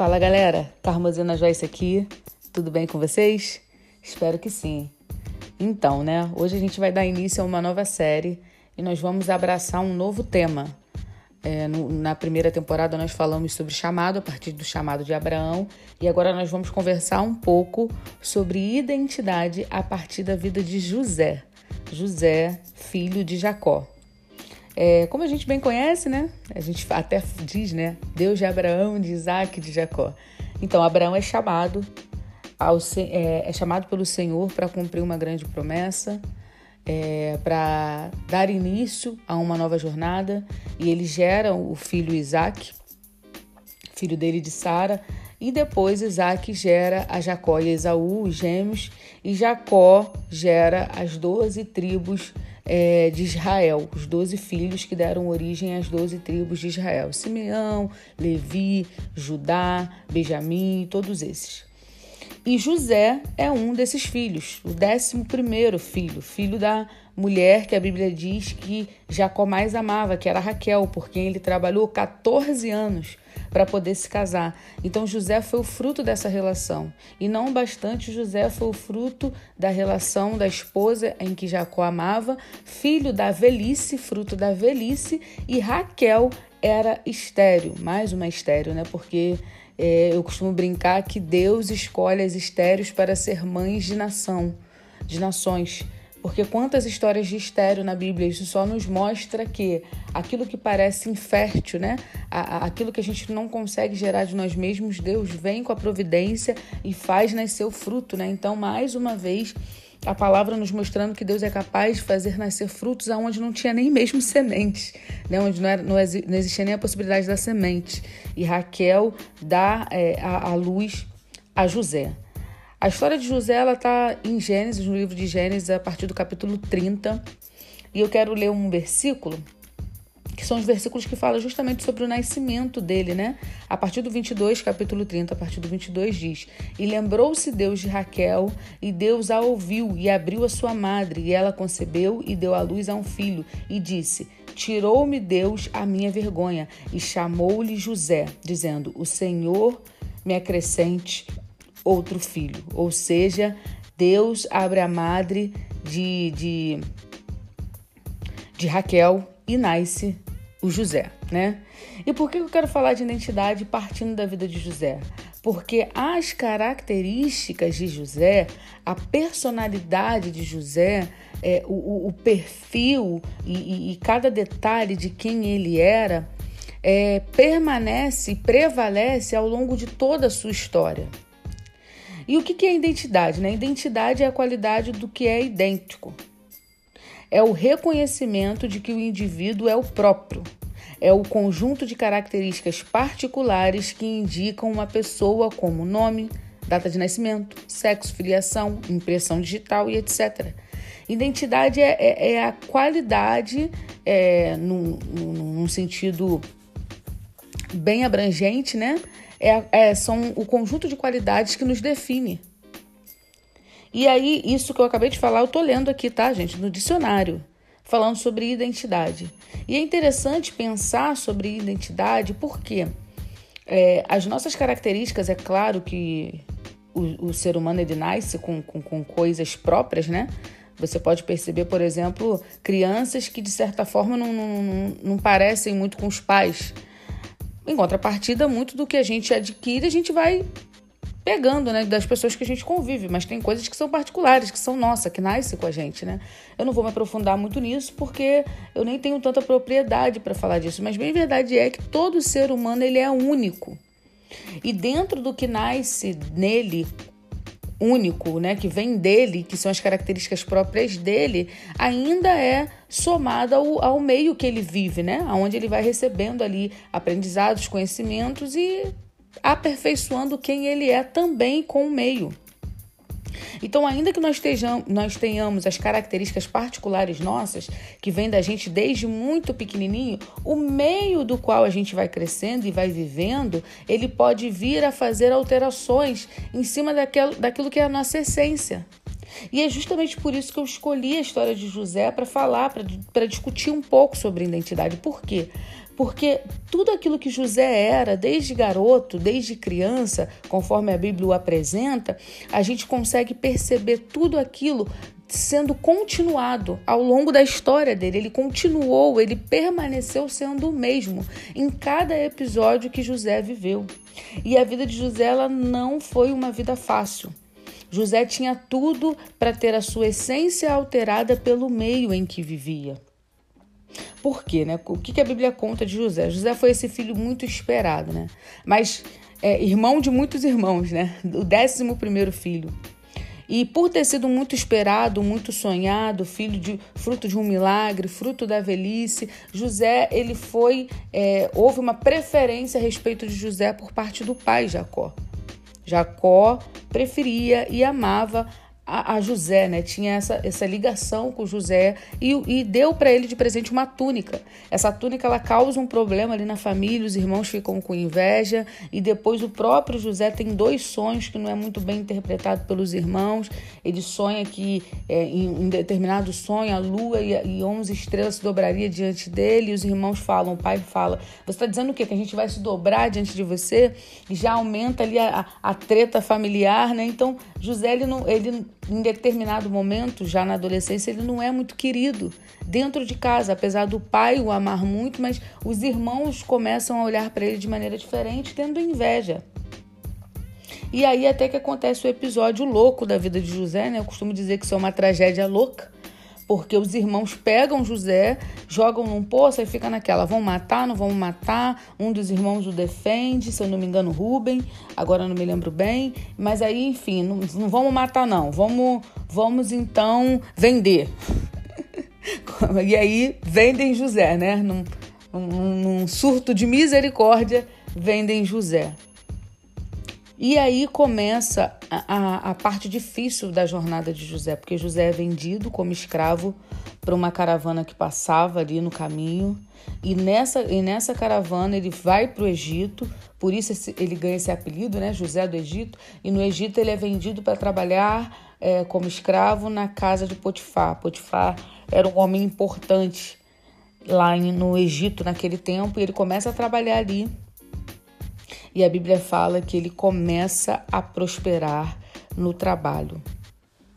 Fala galera, Carmozina Joyce aqui, tudo bem com vocês? Espero que sim. Então, né, hoje a gente vai dar início a uma nova série e nós vamos abraçar um novo tema. É, no, na primeira temporada nós falamos sobre chamado, a partir do chamado de Abraão, e agora nós vamos conversar um pouco sobre identidade a partir da vida de José. José, filho de Jacó. É, como a gente bem conhece, né? A gente até diz, né? Deus de Abraão, de Isaac, de Jacó. Então, Abraão é chamado ao, é, é chamado pelo Senhor para cumprir uma grande promessa, é, para dar início a uma nova jornada, e ele gera o filho Isaac, filho dele de Sara, e depois Isaac gera a Jacó e Esaú, os gêmeos, e Jacó gera as doze tribos é, de Israel, os doze filhos que deram origem às doze tribos de Israel: Simeão, Levi, Judá, Benjamim, todos esses. E José é um desses filhos, o décimo primeiro filho, filho da mulher que a Bíblia diz que Jacó mais amava, que era Raquel, por quem ele trabalhou 14 anos para poder se casar. Então José foi o fruto dessa relação. E não bastante, José foi o fruto da relação da esposa em que Jacó amava, filho da velhice, fruto da velhice, e Raquel era estéreo, mais uma estéreo, né? Porque é, eu costumo brincar que Deus escolhe as estéreos para ser mães de nação, de nações. Porque quantas histórias de estéreo na Bíblia, isso só nos mostra que aquilo que parece infértil, né? Aquilo que a gente não consegue gerar de nós mesmos, Deus vem com a providência e faz nascer o fruto, né? Então, mais uma vez, a palavra nos mostrando que Deus é capaz de fazer nascer frutos aonde não tinha nem mesmo sementes, né? onde não, era, não, existia nem a possibilidade da semente. E Raquel dá é, a, a luz a José. A história de José ela está em Gênesis, no livro de Gênesis, a partir do capítulo 30. E eu quero ler um versículo, que são os versículos que falam justamente sobre o nascimento dele, né? A partir do 22, capítulo 30, a partir do 22 diz: E lembrou-se Deus de Raquel, e Deus a ouviu, e abriu a sua madre, e ela concebeu e deu à luz a um filho, e disse: Tirou-me Deus a minha vergonha, e chamou-lhe José, dizendo: O Senhor me acrescente outro filho. Ou seja, Deus abre a madre de, de, de Raquel e nasce o José, né? E por que eu quero falar de identidade partindo da vida de José? Porque as características de José, a personalidade de José, é, o, o, perfil e, e, e, cada detalhe de quem ele era, é, permanece, prevalece ao longo de toda a sua história. E o que é identidade? Né? Identidade é a qualidade do que é idêntico. É o reconhecimento de que o indivíduo é o próprio. É o conjunto de características particulares que indicam uma pessoa como nome, data de nascimento, sexo, filiação, impressão digital e etc. Identidade é, é, é a qualidade, é, num, num sentido bem abrangente, né? é, é, são o conjunto de qualidades que nos define. E aí, isso que eu acabei de falar, eu tô lendo aqui, tá, gente, no dicionário, falando sobre identidade. E é interessante pensar sobre identidade porque é, as nossas características, é claro que o, o ser humano ele nasce com, com, com coisas próprias, né? Você pode perceber, por exemplo, crianças que de certa forma não, não, não, parecem muito com os pais. Em contrapartida, muito do que a gente adquire, a gente vai pegando, né, das pessoas que a gente convive, mas tem coisas que são particulares, que são nossa, que nascem com a gente, né? Eu não vou me aprofundar muito nisso porque eu nem tenho tanta propriedade para falar disso, mas bem verdade é que todo ser humano ele é único. E dentro do que nasce nele único, né, que vem dele, que são as características próprias dele, ainda é somada ao, ao meio que ele vive, né, aonde ele vai recebendo ali aprendizados, conhecimentos e aperfeiçoando quem ele é também com o meio. Então, ainda que nós, estejamos, nós tenhamos as características particulares nossas, que vêm da gente desde muito pequenininho, o meio do qual a gente vai crescendo e vai vivendo, ele pode vir a fazer alterações em cima daquilo, daquilo que é a nossa essência. E é justamente por isso que eu escolhi a história de José para falar, para discutir um pouco sobre identidade. Por quê? Porque tudo aquilo que José era, desde garoto, desde criança, conforme a Bíblia o apresenta, a gente consegue perceber tudo aquilo sendo continuado ao longo da história dele. Ele continuou, ele permaneceu sendo o mesmo em cada episódio que José viveu. E a vida de José ela não foi uma vida fácil. José tinha tudo para ter a sua essência alterada pelo meio em que vivia. Por quê, né? O que a Bíblia conta de José? José foi esse filho muito esperado, né? Mas é, irmão de muitos irmãos, né? O décimo primeiro filho. E por ter sido muito esperado, muito sonhado, filho de fruto de um milagre, fruto da velhice, José ele foi é, houve uma preferência a respeito de José por parte do pai Jacó. Jacó preferia e amava a, a José, né? Tinha essa, essa ligação com José e, e deu para ele de presente uma túnica. Essa túnica ela causa um problema ali na família, os irmãos ficam com inveja e depois o próprio José tem dois sonhos que não é muito bem interpretado pelos irmãos. Ele sonha que é, em um determinado sonho a lua e, e 11 estrelas se dobraria diante dele e os irmãos falam, o pai fala, você está dizendo o quê? Que a gente vai se dobrar diante de você? E já aumenta ali a, a, a treta familiar, né? Então José ele não, ele em determinado momento, já na adolescência, ele não é muito querido dentro de casa, apesar do pai o amar muito, mas os irmãos começam a olhar para ele de maneira diferente, tendo inveja. E aí até que acontece o episódio louco da vida de José, né? Eu costumo dizer que isso é uma tragédia louca porque os irmãos pegam José, jogam num poço e fica naquela, vão matar, não vão matar. Um dos irmãos o defende, se eu não me engano, Rubem, agora não me lembro bem. Mas aí, enfim, não, não vamos matar, não. Vamos, vamos então vender. e aí vendem José, né? Num, num, num surto de misericórdia, vendem José. E aí começa a, a, a, parte difícil da jornada de José, porque José é vendido como escravo para uma caravana que passava ali no caminho. E nessa, e nessa caravana ele vai para o Egito, por isso esse, ele ganha esse apelido, né? José do Egito. E no Egito ele é vendido para trabalhar é, como escravo na casa de Potifar. Potifar era um homem importante lá no Egito naquele tempo, e ele começa a trabalhar ali e a Bíblia fala que ele começa a prosperar no trabalho.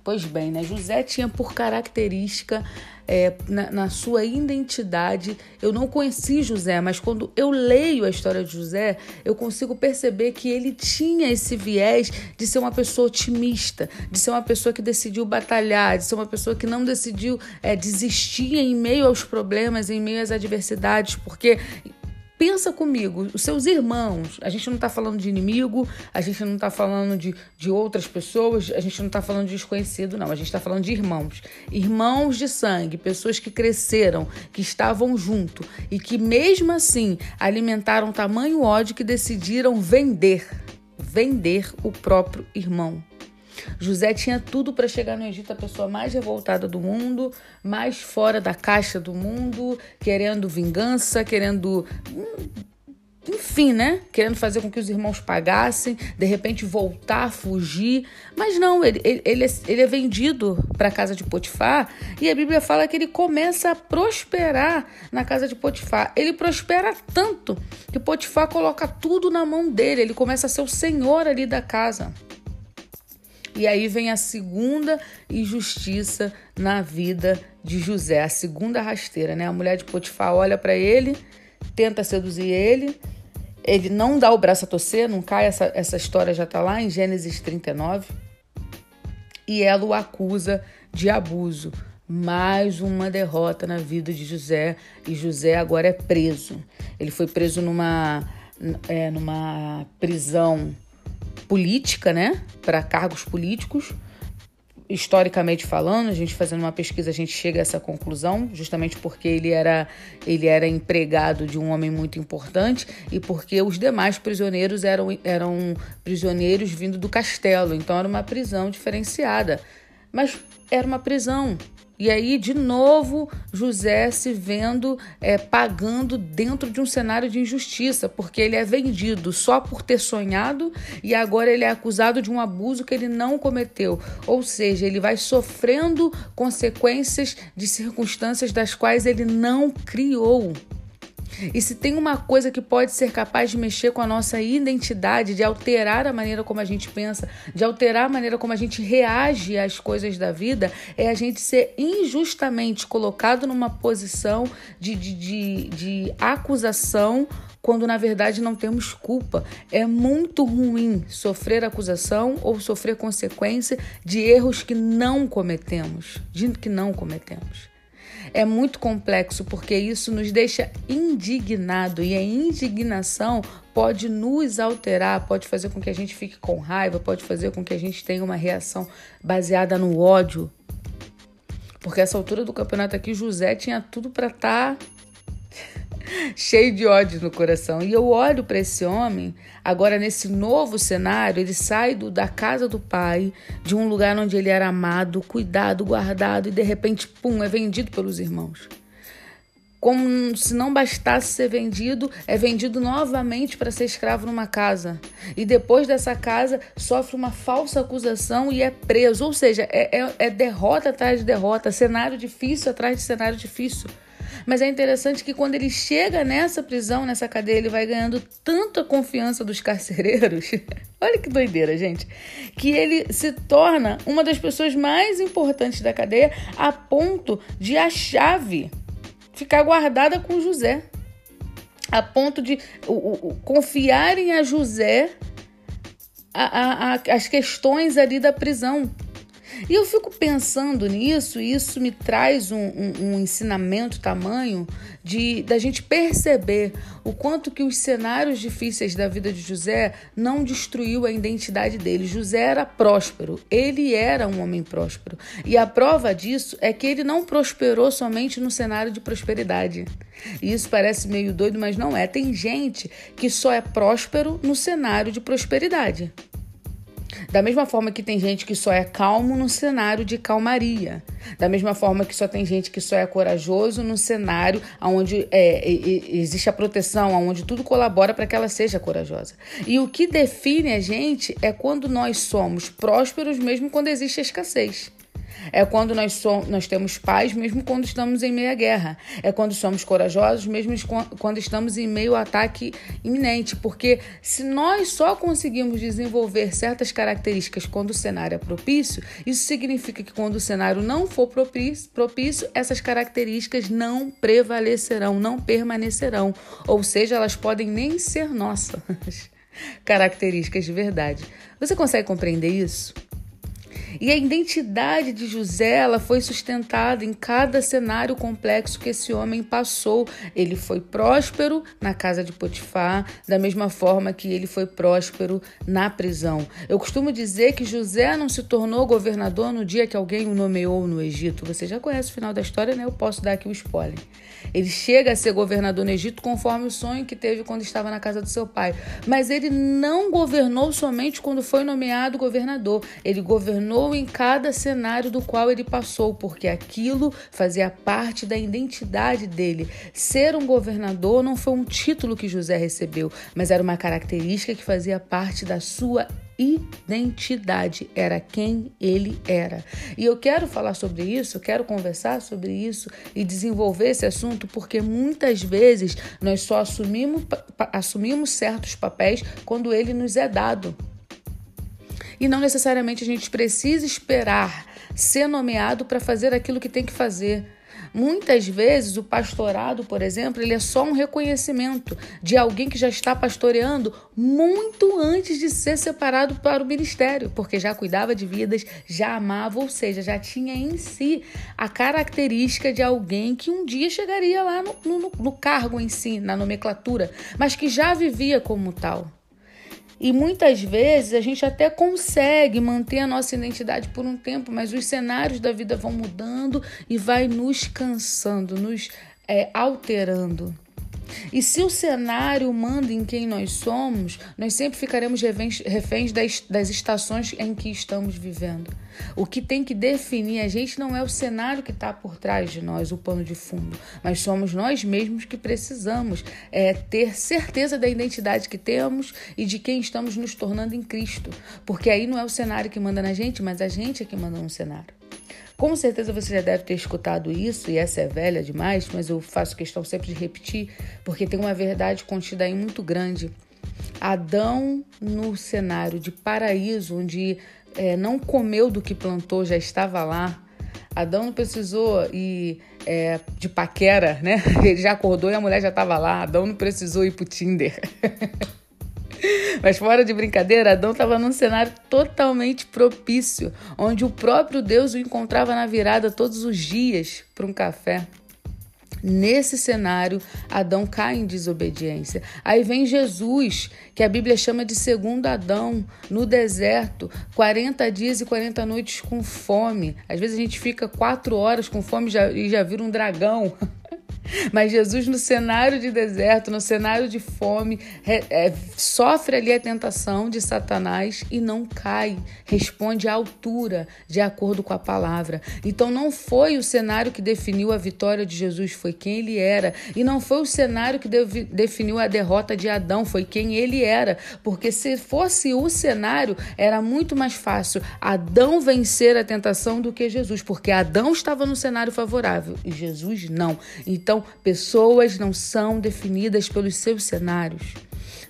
Pois bem, né? José tinha por característica, é, na, na, sua identidade, eu não conheci José, mas quando eu leio a história de José, eu consigo perceber que ele tinha esse viés de ser uma pessoa otimista, de ser uma pessoa que decidiu batalhar, de ser uma pessoa que não decidiu é, desistir em meio aos problemas, em meio às adversidades, porque Pensa comigo, os seus irmãos, a gente não está falando de inimigo, a gente não está falando de, de outras pessoas, a gente não está falando de desconhecido, não, a gente está falando de irmãos. Irmãos de sangue, pessoas que cresceram, que estavam junto e que mesmo assim alimentaram tamanho ódio que decidiram vender, vender o próprio irmão. José tinha tudo para chegar no Egito a pessoa mais revoltada do mundo, mais fora da caixa do mundo, querendo vingança, querendo. Enfim, né? Querendo fazer com que os irmãos pagassem, de repente voltar, fugir. Mas não, ele, ele, ele, é, ele é vendido para a casa de Potifar e a Bíblia fala que ele começa a prosperar na casa de Potifar. Ele prospera tanto que Potifar coloca tudo na mão dele, ele começa a ser o senhor ali da casa. E aí vem a segunda injustiça na vida de José, a segunda rasteira, né? A mulher de Potifar olha para ele, tenta seduzir ele, ele não dá o braço a torcer, não cai, essa, essa história já está lá em Gênesis 39. E ela o acusa de abuso. Mais uma derrota na vida de José e José agora é preso. Ele foi preso numa, é, numa prisão política, né, para cargos políticos. Historicamente falando, a gente fazendo uma pesquisa, a gente chega a essa conclusão, justamente porque ele era, ele era empregado de um homem muito importante e porque os demais prisioneiros eram, eram prisioneiros vindo do castelo, então era uma prisão diferenciada. Mas era uma prisão, e aí, de novo, José se vendo é, pagando dentro de um cenário de injustiça, porque ele é vendido só por ter sonhado e agora ele é acusado de um abuso que ele não cometeu. Ou seja, ele vai sofrendo consequências de circunstâncias das quais ele não criou. E se tem uma coisa que pode ser capaz de mexer com a nossa identidade, de alterar a maneira como a gente pensa, de alterar a maneira como a gente reage às coisas da vida, é a gente ser injustamente colocado numa posição de, de, de, de acusação quando na verdade não temos culpa. É muito ruim sofrer acusação ou sofrer consequência de erros que não cometemos, de que não cometemos é muito complexo porque isso nos deixa indignado e a indignação pode nos alterar, pode fazer com que a gente fique com raiva, pode fazer com que a gente tenha uma reação baseada no ódio. Porque essa altura do campeonato aqui, José tinha tudo para estar tá cheio de ódio no coração. E eu olho para esse homem, agora nesse novo cenário, ele sai do, da casa do pai, de um lugar onde ele era amado, cuidado, guardado, e de repente, pum, é vendido pelos irmãos. Como se não bastasse ser vendido, é vendido novamente para ser escravo numa casa. E depois dessa casa, sofre uma falsa acusação e é preso. Ou seja, é, é, é derrota atrás de derrota, cenário difícil atrás de cenário difícil. Mas é interessante que quando ele chega nessa prisão, nessa cadeia, ele vai ganhando tanta confiança dos carcereiros. Olha que doideira, gente. Que ele se torna uma das pessoas mais importantes da cadeia a ponto de a chave ficar guardada com José. A ponto de o, o, confiarem a José a, a, a, as questões ali da prisão. E eu fico pensando nisso, e isso me traz um, um, um, ensinamento tamanho de da gente perceber o quanto que os cenários difíceis da vida de José não destruiu a identidade dele. José era próspero, ele era um homem próspero. E a prova disso é que ele não prosperou somente no cenário de prosperidade. E isso parece meio doido, mas não é. Tem gente que só é próspero no cenário de prosperidade. Da mesma forma que tem gente que só é calmo no cenário de calmaria. Da mesma forma que só tem gente que só é corajoso no cenário onde é, existe a proteção, onde tudo colabora para que ela seja corajosa. E o que define a gente é quando nós somos prósperos, mesmo quando existe escassez. É quando nós, somos, nós temos paz, mesmo quando estamos em meio à guerra. É quando somos corajosos, mesmo quando estamos em meio ao ataque iminente. Porque se nós só conseguimos desenvolver certas características quando o cenário é propício, isso significa que quando o cenário não for propício essas características não prevalecerão, não permanecerão. Ou seja, elas podem nem ser nossas características de verdade. Você consegue compreender isso? E a identidade de José ela foi sustentada em cada cenário complexo que esse homem passou. Ele foi próspero na casa de Potifar, da mesma forma que ele foi próspero na prisão. Eu costumo dizer que José não se tornou governador no dia que alguém o nomeou no Egito. Você já conhece o final da história, né? Eu posso dar aqui o spoiler. Ele chega a ser governador no Egito conforme o sonho que teve quando estava na casa do seu pai. Mas ele não governou somente quando foi nomeado governador. Ele governou em cada cenário do qual ele passou, porque aquilo fazia parte da identidade dele. Ser um governador não foi um título que José recebeu, mas era uma característica que fazia parte da sua identidade, era quem ele era. E eu quero falar sobre isso, quero conversar sobre isso e desenvolver esse assunto porque muitas vezes nós só assumimos, assumimos certos papéis quando ele nos é dado. E não necessariamente a gente precisa esperar ser nomeado para fazer aquilo que tem que fazer. Muitas vezes o pastorado, por exemplo, ele é só um reconhecimento de alguém que já está pastoreando muito antes de ser separado para o ministério, porque já cuidava de vidas, já amava, ou seja, já tinha em si a característica de alguém que um dia chegaria lá no, no, no cargo em si, na nomenclatura, mas que já vivia como tal. E muitas vezes a gente até consegue manter a nossa identidade por um tempo, mas os cenários da vida vão mudando e vai nos cansando, nos é, alterando. E se o cenário manda em quem nós somos, nós sempre ficaremos reféns das, das estações em que estamos vivendo. O que tem que definir a gente não é o cenário que está por trás de nós, o pano de fundo, mas somos nós mesmos que precisamos é, ter certeza da identidade que temos e de quem estamos nos tornando em Cristo. Porque aí não é o cenário que manda na gente, mas a gente é que manda no cenário. Com certeza você já deve ter escutado isso, e essa é velha demais, mas eu faço questão sempre de repetir, porque tem uma verdade contida aí muito grande. Adão, no cenário de paraíso, onde é, não comeu do que plantou, já estava lá. Adão não precisou ir é, de paquera, né? Ele já acordou e a mulher já estava lá. Adão não precisou ir pro Tinder. Mas fora de brincadeira, Adão estava num cenário totalmente propício, onde o próprio Deus o encontrava na virada todos os dias para um café. Nesse cenário, Adão cai em desobediência. Aí vem Jesus, que a Bíblia chama de segundo Adão, no deserto, 40 dias e 40 noites com fome. Às vezes a gente fica quatro horas com fome e já vira um dragão. Mas Jesus, no cenário de deserto, no cenário de fome, é, sofre ali a tentação de Satanás e não cai, responde à altura, de acordo com a palavra. Então, não foi o cenário que definiu a vitória de Jesus, foi quem ele era. E não foi o cenário que definiu a derrota de Adão, foi quem ele era. Porque se fosse o cenário, era muito mais fácil Adão vencer a tentação do que Jesus, porque Adão estava no cenário favorável e Jesus não. Então, pessoas não são definidas pelos seus cenários.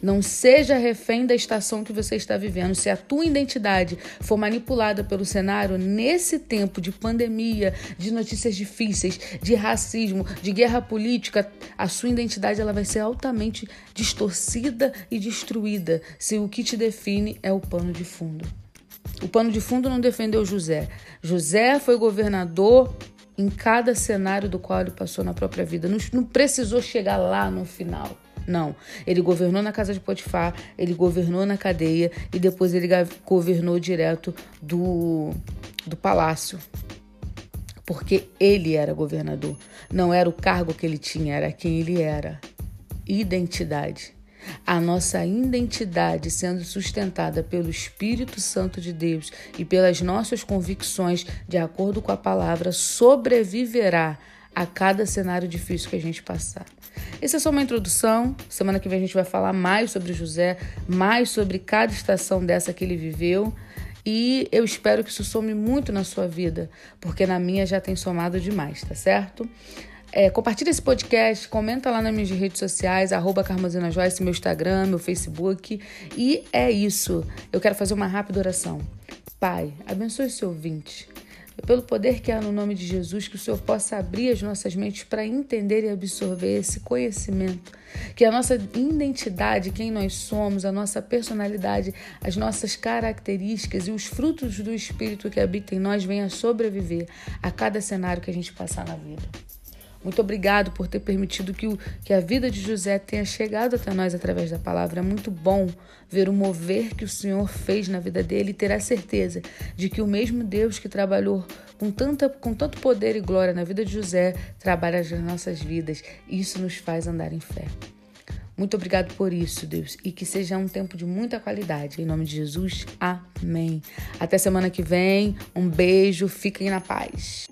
Não seja refém da estação que você está vivendo. Se a tua identidade for manipulada pelo cenário nesse tempo de pandemia, de notícias difíceis, de racismo, de guerra política, a sua identidade ela vai ser altamente distorcida e destruída se o que te define é o pano de fundo. O pano de fundo não defendeu José. José foi governador em cada cenário do qual ele passou na própria vida. Não, não precisou chegar lá no final. Não. Ele governou na casa de Potifar, ele governou na cadeia e depois ele governou direto do, do palácio. Porque ele era governador. Não era o cargo que ele tinha, era quem ele era. Identidade. A nossa identidade sendo sustentada pelo Espírito Santo de Deus e pelas nossas convicções, de acordo com a palavra, sobreviverá a cada cenário difícil que a gente passar. Essa é só uma introdução. Semana que vem a gente vai falar mais sobre José, mais sobre cada estação dessa que ele viveu. E eu espero que isso some muito na sua vida, porque na minha já tem somado demais, tá certo? É, compartilha esse podcast, comenta lá nas minhas redes sociais, arroba Carmozina Joyce, meu Instagram, meu Facebook. E é isso. Eu quero fazer uma rápida oração. Pai, abençoe esse ouvinte. Pelo poder que há no nome de Jesus, que o Senhor possa abrir as nossas mentes para entender e absorver esse conhecimento. Que a nossa identidade, quem nós somos, a nossa personalidade, as nossas características e os frutos do Espírito que habita em nós venham sobreviver a cada cenário que a gente passar na vida. Muito obrigado por ter permitido que, o, que a vida de José tenha chegado até nós através da palavra. É muito bom ver o mover que o Senhor fez na vida dele e ter a certeza de que o mesmo Deus que trabalhou com, tanta, com tanto poder e glória na vida de José trabalha nas nossas vidas. Isso nos faz andar em fé. Muito obrigado por isso, Deus, e que seja um tempo de muita qualidade. Em nome de Jesus, amém. Até semana que vem. Um beijo, fiquem na paz.